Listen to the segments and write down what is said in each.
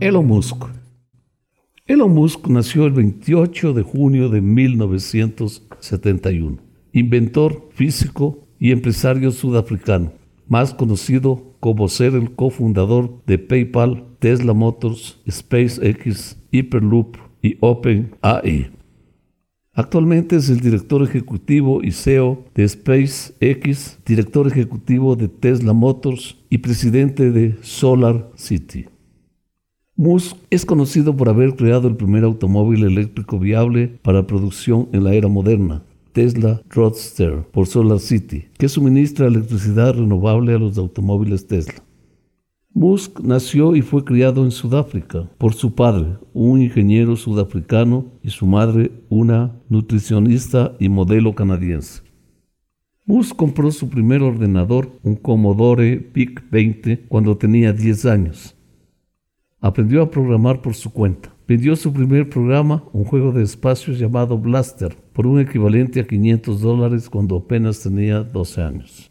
Elon Musk. Elon Musk nació el 28 de junio de 1971. Inventor, físico y empresario sudafricano, más conocido como ser el cofundador de PayPal, Tesla Motors, SpaceX, Hyperloop y OpenAI. Actualmente es el director ejecutivo y CEO de SpaceX, director ejecutivo de Tesla Motors y presidente de Solar City. Musk es conocido por haber creado el primer automóvil eléctrico viable para producción en la era moderna, Tesla Roadster por Solar City, que suministra electricidad renovable a los automóviles Tesla. Musk nació y fue criado en Sudáfrica por su padre, un ingeniero sudafricano, y su madre, una nutricionista y modelo canadiense. Musk compró su primer ordenador, un Commodore PIC 20, cuando tenía 10 años Aprendió a programar por su cuenta. Vendió su primer programa, un juego de espacios llamado Blaster, por un equivalente a 500 dólares cuando apenas tenía 12 años.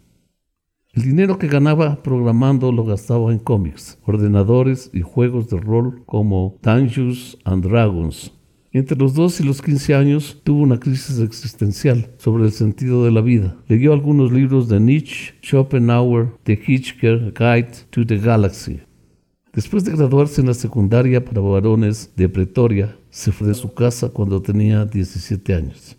El dinero que ganaba programando lo gastaba en cómics, ordenadores y juegos de rol como Dungeons and Dragons. Entre los 2 y los 15 años tuvo una crisis existencial sobre el sentido de la vida. Leyó algunos libros de Nietzsche, Schopenhauer, The Hitchhiker's Guide to the Galaxy. Después de graduarse en la secundaria para varones de Pretoria, se fue de su casa cuando tenía 17 años.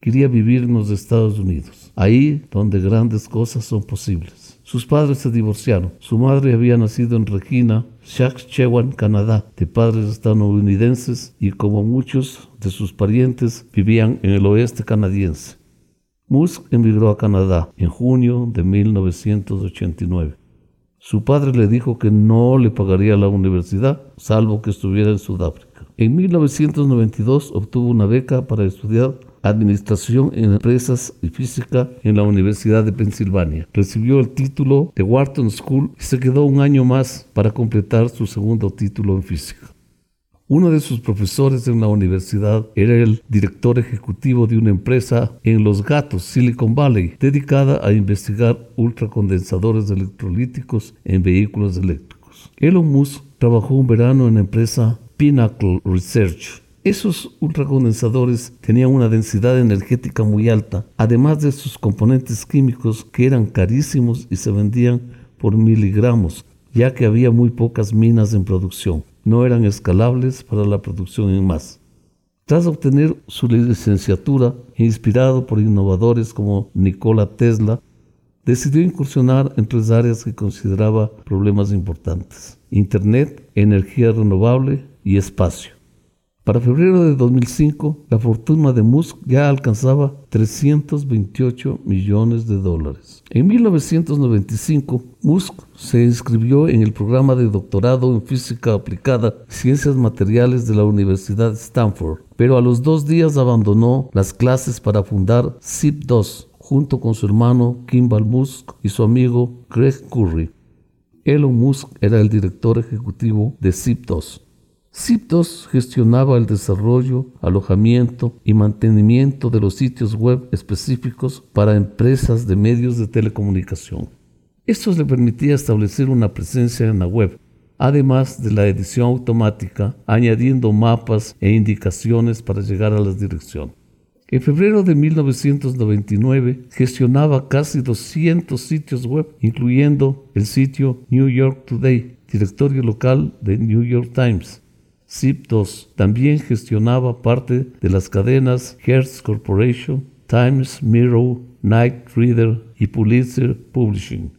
Quería vivir en los Estados Unidos, ahí donde grandes cosas son posibles. Sus padres se divorciaron. Su madre había nacido en Regina, Saskatchewan, Canadá, de padres estadounidenses y como muchos de sus parientes vivían en el oeste canadiense. Musk emigró a Canadá en junio de 1989. Su padre le dijo que no le pagaría la universidad, salvo que estuviera en Sudáfrica. En 1992 obtuvo una beca para estudiar Administración en Empresas y Física en la Universidad de Pensilvania. Recibió el título de Wharton School y se quedó un año más para completar su segundo título en física. Uno de sus profesores en la universidad era el director ejecutivo de una empresa en Los Gatos, Silicon Valley, dedicada a investigar ultracondensadores electrolíticos en vehículos eléctricos. Elon Musk trabajó un verano en la empresa Pinnacle Research. Esos ultracondensadores tenían una densidad energética muy alta, además de sus componentes químicos que eran carísimos y se vendían por miligramos, ya que había muy pocas minas en producción no eran escalables para la producción en masa. Tras obtener su licenciatura, inspirado por innovadores como Nikola Tesla, decidió incursionar en tres áreas que consideraba problemas importantes, Internet, energía renovable y espacio. Para febrero de 2005, la fortuna de Musk ya alcanzaba 328 millones de dólares. En 1995, Musk se inscribió en el programa de doctorado en física aplicada Ciencias Materiales de la Universidad de Stanford, pero a los dos días abandonó las clases para fundar ZIP2 junto con su hermano Kimball Musk y su amigo Greg Curry. Elon Musk era el director ejecutivo de ZIP2. Ciptos gestionaba el desarrollo, alojamiento y mantenimiento de los sitios web específicos para empresas de medios de telecomunicación. Esto le permitía establecer una presencia en la web, además de la edición automática, añadiendo mapas e indicaciones para llegar a la dirección. En febrero de 1999 gestionaba casi 200 sitios web, incluyendo el sitio New York Today, directorio local de New York Times, ZIP2 también gestionaba parte de las cadenas Hertz Corporation, Times, Mirror, Night Reader y Pulitzer Publishing.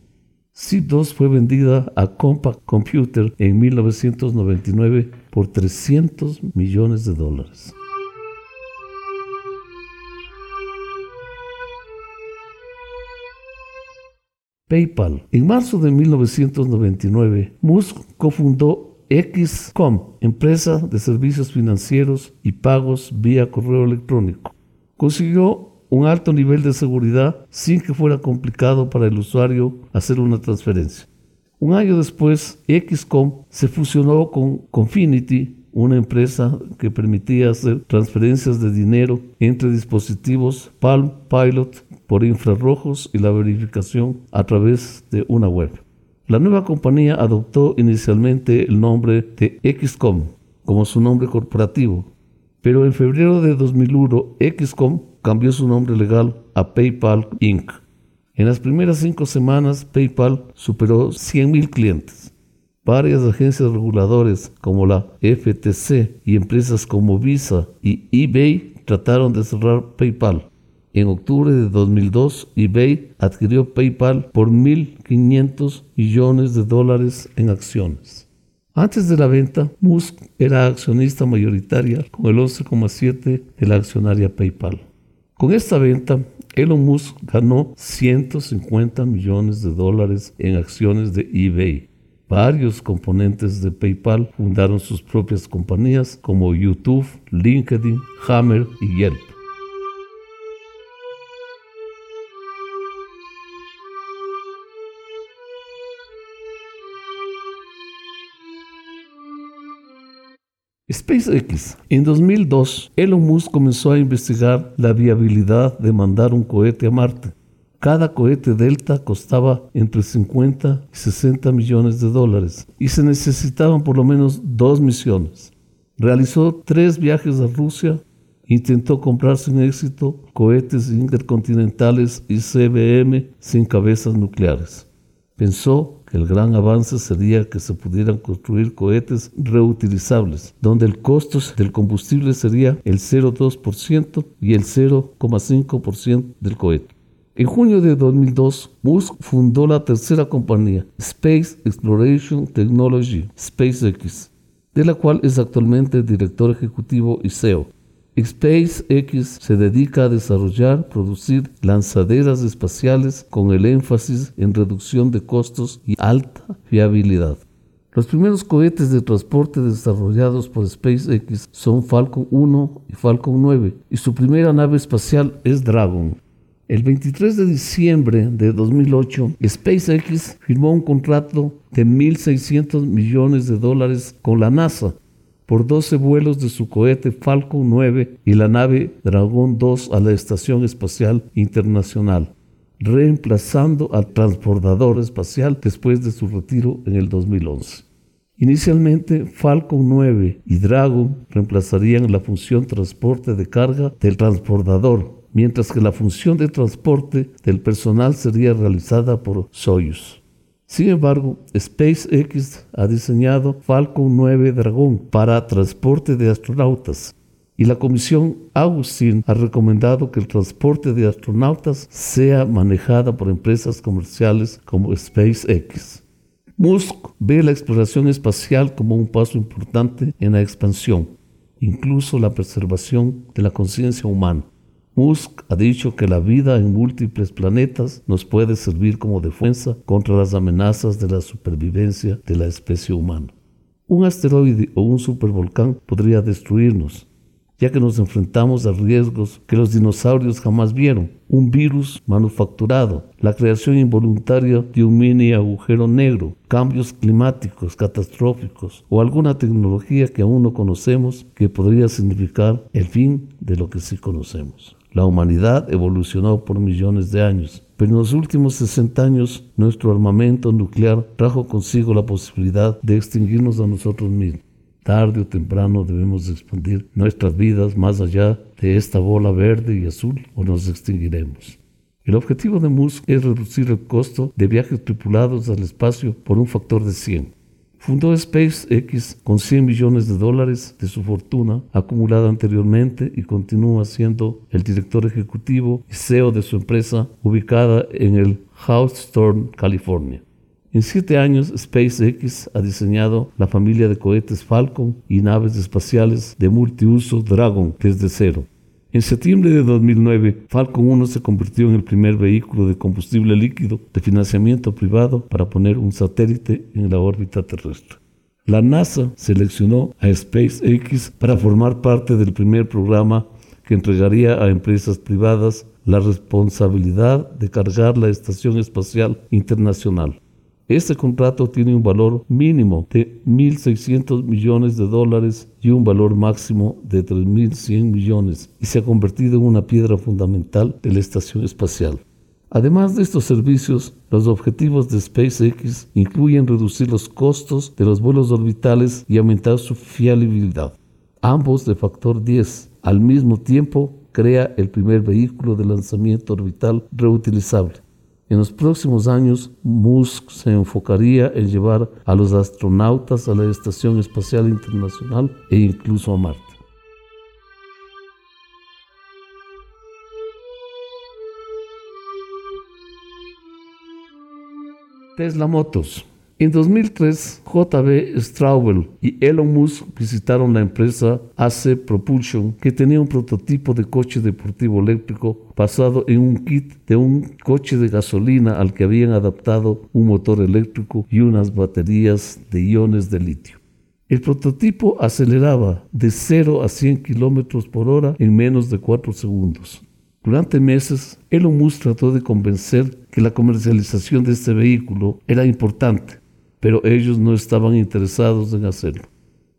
ZIP2 fue vendida a Compaq Computer en 1999 por 300 millones de dólares. PayPal. En marzo de 1999, Musk cofundó XCOM, empresa de servicios financieros y pagos vía correo electrónico. Consiguió un alto nivel de seguridad sin que fuera complicado para el usuario hacer una transferencia. Un año después, XCOM se fusionó con Confinity, una empresa que permitía hacer transferencias de dinero entre dispositivos Palm Pilot por infrarrojos y la verificación a través de una web. La nueva compañía adoptó inicialmente el nombre de XCOM como su nombre corporativo, pero en febrero de 2001 XCOM cambió su nombre legal a PayPal Inc. En las primeras cinco semanas, PayPal superó 100.000 clientes. Varias agencias reguladoras como la FTC y empresas como Visa y eBay trataron de cerrar PayPal. En octubre de 2002, eBay adquirió PayPal por 1.500 millones de dólares en acciones. Antes de la venta, Musk era accionista mayoritaria con el 11,7% de la accionaria PayPal. Con esta venta, Elon Musk ganó 150 millones de dólares en acciones de eBay. Varios componentes de PayPal fundaron sus propias compañías como YouTube, LinkedIn, Hammer y Yelp. SpaceX. En 2002, Elon Musk comenzó a investigar la viabilidad de mandar un cohete a Marte. Cada cohete Delta costaba entre 50 y 60 millones de dólares y se necesitaban por lo menos dos misiones. Realizó tres viajes a Rusia, intentó comprar sin éxito cohetes intercontinentales y CBM sin cabezas nucleares. Pensó el gran avance sería que se pudieran construir cohetes reutilizables, donde el costo del combustible sería el 0,2% y el 0,5% del cohete. En junio de 2002, Musk fundó la tercera compañía, Space Exploration Technology, SpaceX, de la cual es actualmente director ejecutivo y CEO. SpaceX se dedica a desarrollar, producir lanzaderas espaciales con el énfasis en reducción de costos y alta fiabilidad. Los primeros cohetes de transporte desarrollados por SpaceX son Falcon 1 y Falcon 9 y su primera nave espacial es Dragon. El 23 de diciembre de 2008, SpaceX firmó un contrato de 1.600 millones de dólares con la NASA por 12 vuelos de su cohete Falcon 9 y la nave Dragon 2 a la Estación Espacial Internacional, reemplazando al transbordador espacial después de su retiro en el 2011. Inicialmente, Falcon 9 y Dragon reemplazarían la función transporte de carga del transbordador, mientras que la función de transporte del personal sería realizada por Soyuz. Sin embargo, SpaceX ha diseñado Falcon 9 Dragón para transporte de astronautas y la Comisión Augustin ha recomendado que el transporte de astronautas sea manejada por empresas comerciales como SpaceX. Musk ve la exploración espacial como un paso importante en la expansión, incluso la preservación de la conciencia humana. Musk ha dicho que la vida en múltiples planetas nos puede servir como defensa contra las amenazas de la supervivencia de la especie humana. Un asteroide o un supervolcán podría destruirnos, ya que nos enfrentamos a riesgos que los dinosaurios jamás vieron, un virus manufacturado, la creación involuntaria de un mini agujero negro, cambios climáticos catastróficos o alguna tecnología que aún no conocemos que podría significar el fin de lo que sí conocemos. La humanidad evolucionó por millones de años, pero en los últimos 60 años nuestro armamento nuclear trajo consigo la posibilidad de extinguirnos a nosotros mismos. Tarde o temprano debemos expandir nuestras vidas más allá de esta bola verde y azul o nos extinguiremos. El objetivo de Musk es reducir el costo de viajes tripulados al espacio por un factor de 100. Fundó SpaceX con 100 millones de dólares de su fortuna acumulada anteriormente y continúa siendo el director ejecutivo y CEO de su empresa ubicada en el Hawthorne, California. En siete años, SpaceX ha diseñado la familia de cohetes Falcon y naves espaciales de multiuso Dragon desde cero. En septiembre de 2009, Falcon 1 se convirtió en el primer vehículo de combustible líquido de financiamiento privado para poner un satélite en la órbita terrestre. La NASA seleccionó a SpaceX para formar parte del primer programa que entregaría a empresas privadas la responsabilidad de cargar la Estación Espacial Internacional. Este contrato tiene un valor mínimo de 1.600 millones de dólares y un valor máximo de 3.100 millones y se ha convertido en una piedra fundamental de la estación espacial. Además de estos servicios, los objetivos de SpaceX incluyen reducir los costos de los vuelos orbitales y aumentar su fiabilidad, ambos de factor 10. Al mismo tiempo, crea el primer vehículo de lanzamiento orbital reutilizable en los próximos años, Musk se enfocaría en llevar a los astronautas a la Estación Espacial Internacional e incluso a Marte. Tesla Motors en 2003, JB Straubel y Elon Musk visitaron la empresa AC Propulsion, que tenía un prototipo de coche deportivo eléctrico basado en un kit de un coche de gasolina al que habían adaptado un motor eléctrico y unas baterías de iones de litio. El prototipo aceleraba de 0 a 100 km por hora en menos de 4 segundos. Durante meses, Elon Musk trató de convencer que la comercialización de este vehículo era importante, pero ellos no estaban interesados en hacerlo.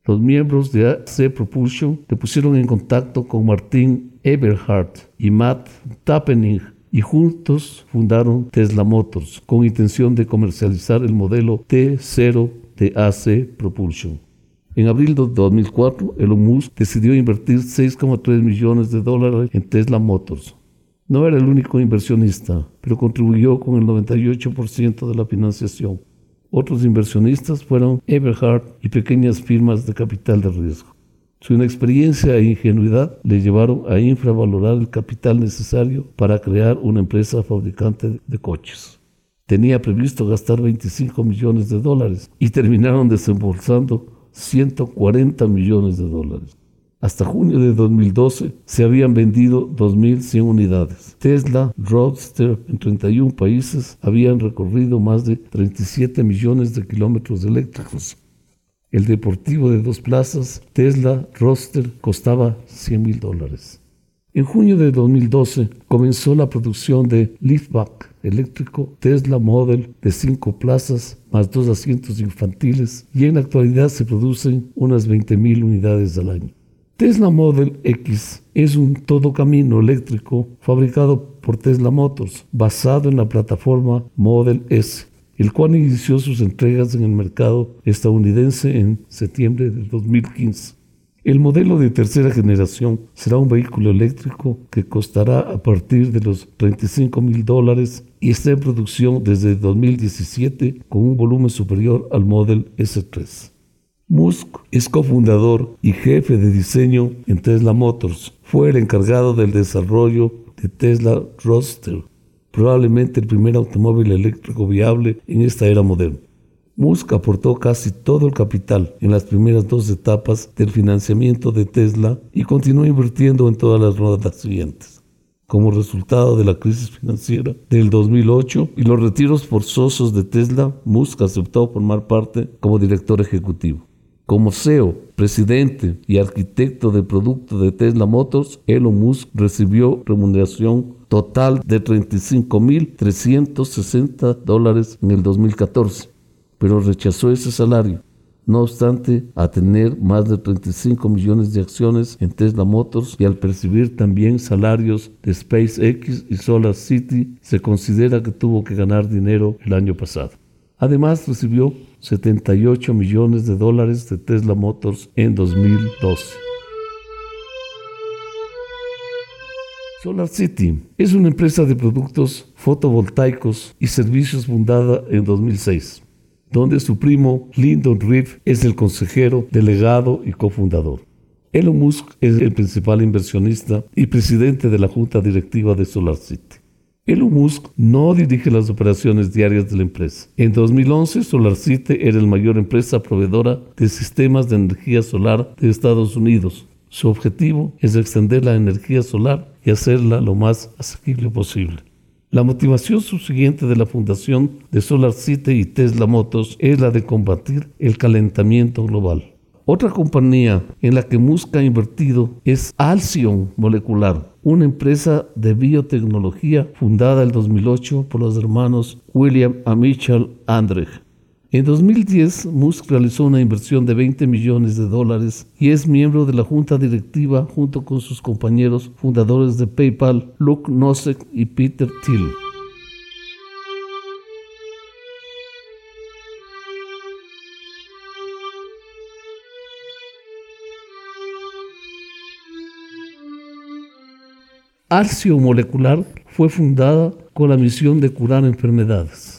Los miembros de AC Propulsion se pusieron en contacto con Martin Eberhardt y Matt Tappening y juntos fundaron Tesla Motors con intención de comercializar el modelo T0 de AC Propulsion. En abril de 2004, Elon Musk decidió invertir 6,3 millones de dólares en Tesla Motors. No era el único inversionista, pero contribuyó con el 98% de la financiación. Otros inversionistas fueron Eberhard y pequeñas firmas de capital de riesgo. Su inexperiencia e ingenuidad le llevaron a infravalorar el capital necesario para crear una empresa fabricante de coches. Tenía previsto gastar 25 millones de dólares y terminaron desembolsando 140 millones de dólares. Hasta junio de 2012 se habían vendido 2.100 unidades. Tesla Roadster en 31 países habían recorrido más de 37 millones de kilómetros eléctricos. El deportivo de dos plazas Tesla Roadster costaba 100 mil dólares. En junio de 2012 comenzó la producción de liftback eléctrico Tesla Model de cinco plazas más dos asientos infantiles y en la actualidad se producen unas 20.000 unidades al año. Tesla Model X es un todo camino eléctrico fabricado por Tesla Motors, basado en la plataforma Model S, el cual inició sus entregas en el mercado estadounidense en septiembre de 2015. El modelo de tercera generación será un vehículo eléctrico que costará a partir de los 35 mil dólares y está en producción desde 2017 con un volumen superior al Model S3. Musk es cofundador y jefe de diseño en Tesla Motors. Fue el encargado del desarrollo de Tesla Roadster, probablemente el primer automóvil eléctrico viable en esta era moderna. Musk aportó casi todo el capital en las primeras dos etapas del financiamiento de Tesla y continuó invirtiendo en todas las rondas siguientes. Como resultado de la crisis financiera del 2008 y los retiros forzosos de Tesla, Musk aceptó formar parte como director ejecutivo. Como CEO, presidente y arquitecto de producto de Tesla Motors, Elon Musk recibió remuneración total de 35.360 dólares en el 2014, pero rechazó ese salario. No obstante, a tener más de 35 millones de acciones en Tesla Motors y al percibir también salarios de SpaceX y Solar City, se considera que tuvo que ganar dinero el año pasado. Además, recibió 78 millones de dólares de Tesla Motors en 2012. Solar City es una empresa de productos fotovoltaicos y servicios fundada en 2006, donde su primo Lyndon Reeve es el consejero, delegado y cofundador. Elon Musk es el principal inversionista y presidente de la junta directiva de Solar City. Elon Musk no dirige las operaciones diarias de la empresa. En 2011, SolarCity era la mayor empresa proveedora de sistemas de energía solar de Estados Unidos. Su objetivo es extender la energía solar y hacerla lo más asequible posible. La motivación subsiguiente de la fundación de SolarCity y Tesla Motors es la de combatir el calentamiento global. Otra compañía en la que Musk ha invertido es Alcyon Molecular, una empresa de biotecnología fundada en 2008 por los hermanos William y Mitchell Andrech. En 2010, Musk realizó una inversión de 20 millones de dólares y es miembro de la junta directiva junto con sus compañeros fundadores de PayPal, Luke Nosek y Peter Thiel. Arcio Molecular fue fundada con la misión de curar enfermedades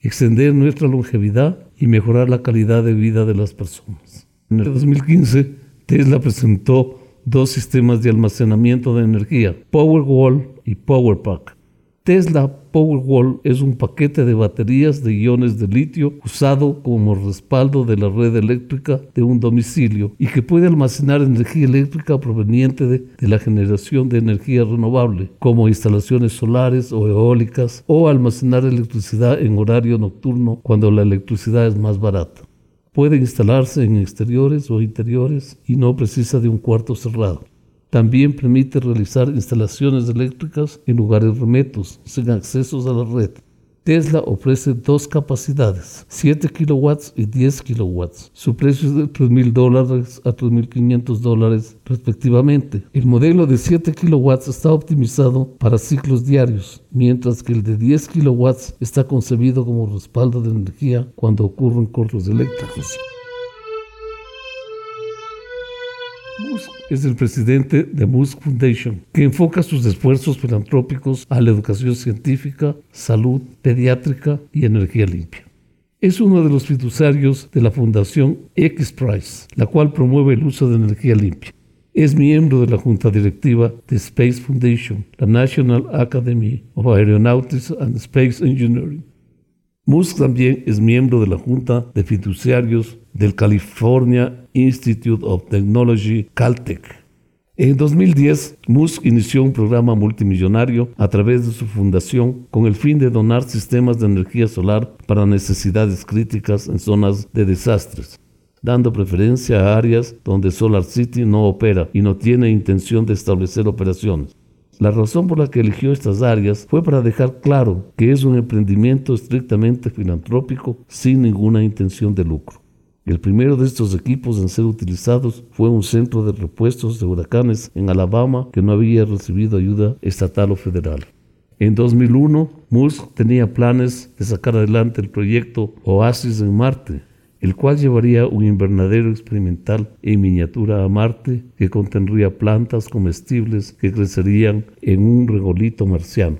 extender nuestra longevidad y mejorar la calidad de vida de las personas. En el 2015, Tesla presentó dos sistemas de almacenamiento de energía, Powerwall y PowerPack. Tesla Powerwall es un paquete de baterías de iones de litio usado como respaldo de la red eléctrica de un domicilio y que puede almacenar energía eléctrica proveniente de, la generación de energía renovable, como instalaciones solares o eólicas, o almacenar electricidad en horario nocturno cuando la electricidad es más barata. Puede instalarse en exteriores o interiores y no precisa de un cuarto cerrado. También permite realizar instalaciones eléctricas en lugares remotos, sin accesos a la red. Tesla ofrece dos capacidades, 7 kilowatts y 10 kilowatts. Su precio es de 3.000 dólares a 3.500 dólares respectivamente. El modelo de 7 kilowatts está optimizado para ciclos diarios, mientras que el de 10 kilowatts está concebido como respaldo de energía cuando ocurren cortos eléctricos. Musk es el presidente de Musk Foundation, que enfoca sus esfuerzos filantrópicos a la educación científica, salud, pediátrica y energía limpia. Es uno de los fiduciarios de la Fundación X-Prize, la cual promueve el uso de energía limpia. Es miembro de la junta directiva de Space Foundation, la National Academy of Aeronautics and Space Engineering. Musk también es miembro de la junta de fiduciarios del California Institute of Technology, Caltech. En 2010, Musk inició un programa multimillonario a través de su fundación con el fin de donar sistemas de energía solar para necesidades críticas en zonas de desastres, dando preferencia a áreas donde Solar City no opera y no tiene intención de establecer operaciones. La razón por la que eligió estas áreas fue para dejar claro que es un emprendimiento estrictamente filantrópico sin ninguna intención de lucro. El primero de estos equipos en ser utilizados fue un centro de repuestos de huracanes en Alabama que no había recibido ayuda estatal o federal. En 2001, Musk tenía planes de sacar adelante el proyecto Oasis en Marte, el cual llevaría un invernadero experimental en miniatura a Marte que contendría plantas comestibles que crecerían en un regolito marciano.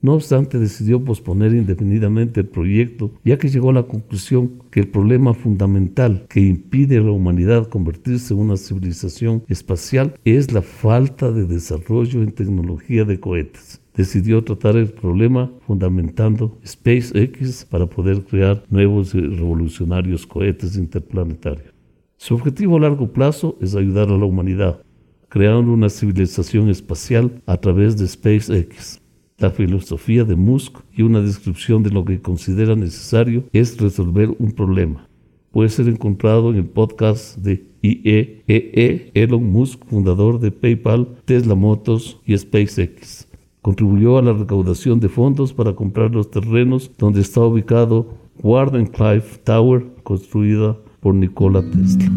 No obstante, decidió posponer indefinidamente el proyecto, ya que llegó a la conclusión que el problema fundamental que impide a la humanidad convertirse en una civilización espacial es la falta de desarrollo en tecnología de cohetes. Decidió tratar el problema fundamentando SpaceX para poder crear nuevos y revolucionarios cohetes interplanetarios. Su objetivo a largo plazo es ayudar a la humanidad, creando una civilización espacial a través de SpaceX. La filosofía de Musk y una descripción de lo que considera necesario es resolver un problema. Puede ser encontrado en el podcast de IEEE e, Elon Musk, fundador de PayPal, Tesla Motors y SpaceX. Contribuyó a la recaudación de fondos para comprar los terrenos donde está ubicado Wardenclyffe Tower, construida por Nikola Tesla.